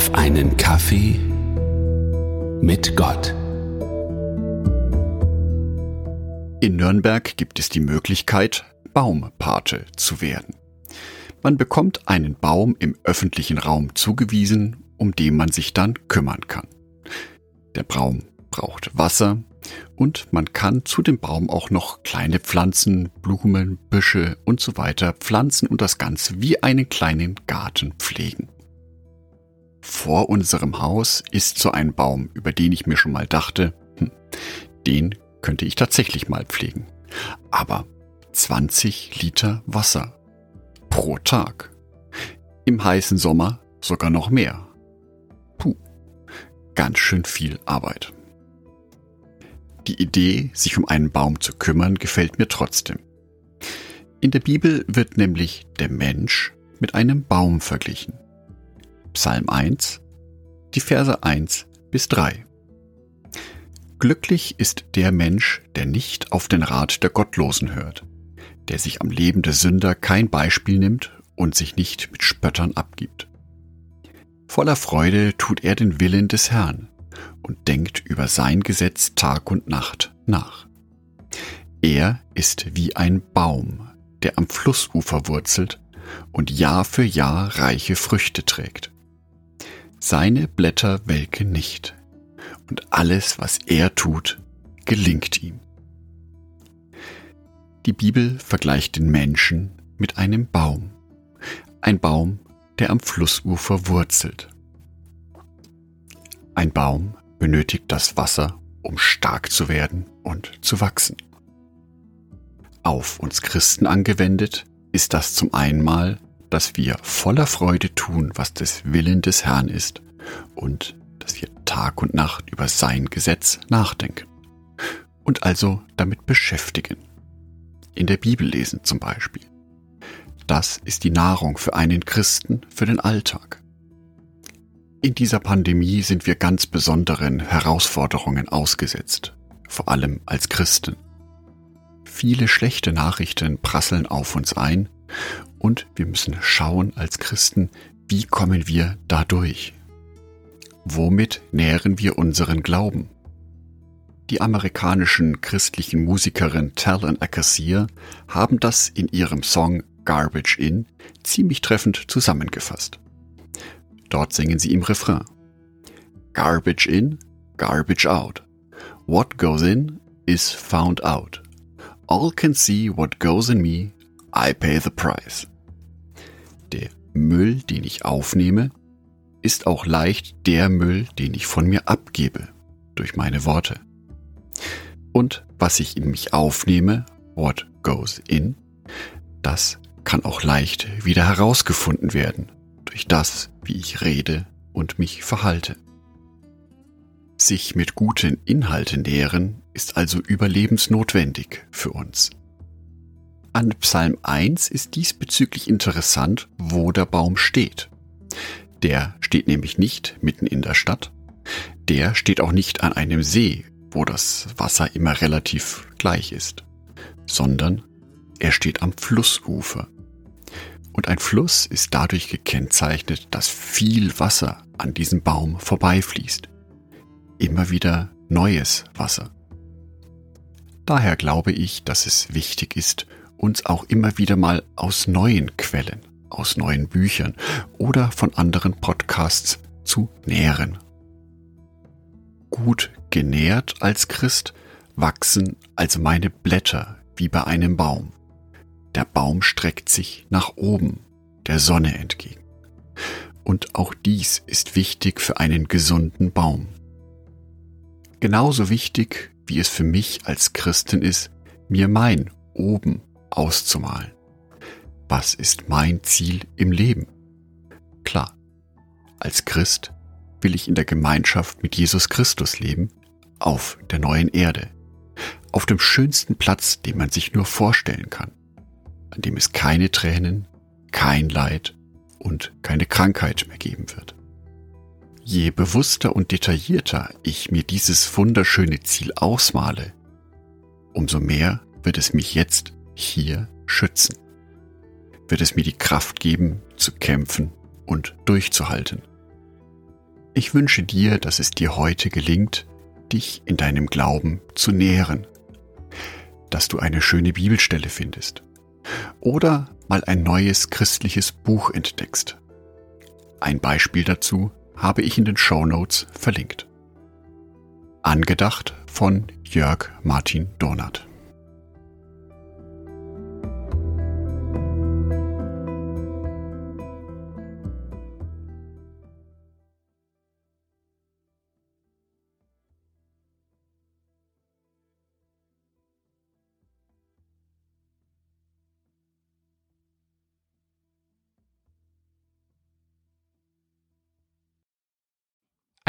auf einen Kaffee mit Gott. In Nürnberg gibt es die Möglichkeit, Baumpate zu werden. Man bekommt einen Baum im öffentlichen Raum zugewiesen, um den man sich dann kümmern kann. Der Baum braucht Wasser und man kann zu dem Baum auch noch kleine Pflanzen, Blumen, Büsche und so weiter pflanzen und das Ganze wie einen kleinen Garten pflegen. Vor unserem Haus ist so ein Baum, über den ich mir schon mal dachte, hm, den könnte ich tatsächlich mal pflegen. Aber 20 Liter Wasser pro Tag. Im heißen Sommer sogar noch mehr. Puh, ganz schön viel Arbeit. Die Idee, sich um einen Baum zu kümmern, gefällt mir trotzdem. In der Bibel wird nämlich der Mensch mit einem Baum verglichen. Psalm 1, die Verse 1 bis 3. Glücklich ist der Mensch, der nicht auf den Rat der Gottlosen hört, der sich am Leben der Sünder kein Beispiel nimmt und sich nicht mit Spöttern abgibt. Voller Freude tut er den Willen des Herrn und denkt über sein Gesetz Tag und Nacht nach. Er ist wie ein Baum, der am Flussufer wurzelt und Jahr für Jahr reiche Früchte trägt. Seine Blätter welken nicht, und alles, was er tut, gelingt ihm. Die Bibel vergleicht den Menschen mit einem Baum. Ein Baum, der am Flussufer wurzelt. Ein Baum benötigt das Wasser, um stark zu werden und zu wachsen. Auf uns Christen angewendet ist das zum einen mal, dass wir voller Freude tun, was des Willen des Herrn ist und dass wir Tag und Nacht über sein Gesetz nachdenken und also damit beschäftigen. In der Bibel lesen zum Beispiel. Das ist die Nahrung für einen Christen für den Alltag. In dieser Pandemie sind wir ganz besonderen Herausforderungen ausgesetzt, vor allem als Christen. Viele schlechte Nachrichten prasseln auf uns ein und wir müssen schauen als Christen, wie kommen wir dadurch? Womit nähren wir unseren Glauben? Die amerikanischen christlichen Musikerin Talon Acacia haben das in ihrem Song Garbage In ziemlich treffend zusammengefasst. Dort singen sie im Refrain. Garbage in, garbage out. What goes in is found out. All can see what goes in me, I pay the price. Der Müll, den ich aufnehme, ist auch leicht der Müll, den ich von mir abgebe durch meine Worte. Und was ich in mich aufnehme, what goes in, das kann auch leicht wieder herausgefunden werden durch das, wie ich rede und mich verhalte. Sich mit guten Inhalten nähren ist also überlebensnotwendig für uns. An Psalm 1 ist diesbezüglich interessant, wo der Baum steht. Der steht nämlich nicht mitten in der Stadt. Der steht auch nicht an einem See, wo das Wasser immer relativ gleich ist, sondern er steht am Flussufer. Und ein Fluss ist dadurch gekennzeichnet, dass viel Wasser an diesem Baum vorbeifließt. Immer wieder neues Wasser. Daher glaube ich, dass es wichtig ist, uns auch immer wieder mal aus neuen Quellen aus neuen Büchern oder von anderen Podcasts zu nähren. Gut genährt als Christ wachsen also meine Blätter wie bei einem Baum. Der Baum streckt sich nach oben, der Sonne entgegen. Und auch dies ist wichtig für einen gesunden Baum. Genauso wichtig, wie es für mich als Christin ist, mir mein oben auszumalen was ist mein Ziel im Leben? Klar, als Christ will ich in der Gemeinschaft mit Jesus Christus leben, auf der neuen Erde, auf dem schönsten Platz, den man sich nur vorstellen kann, an dem es keine Tränen, kein Leid und keine Krankheit mehr geben wird. Je bewusster und detaillierter ich mir dieses wunderschöne Ziel ausmale, umso mehr wird es mich jetzt hier schützen wird es mir die Kraft geben, zu kämpfen und durchzuhalten. Ich wünsche dir, dass es dir heute gelingt, dich in deinem Glauben zu nähren, dass du eine schöne Bibelstelle findest oder mal ein neues christliches Buch entdeckst. Ein Beispiel dazu habe ich in den Show Notes verlinkt. Angedacht von Jörg Martin Donat.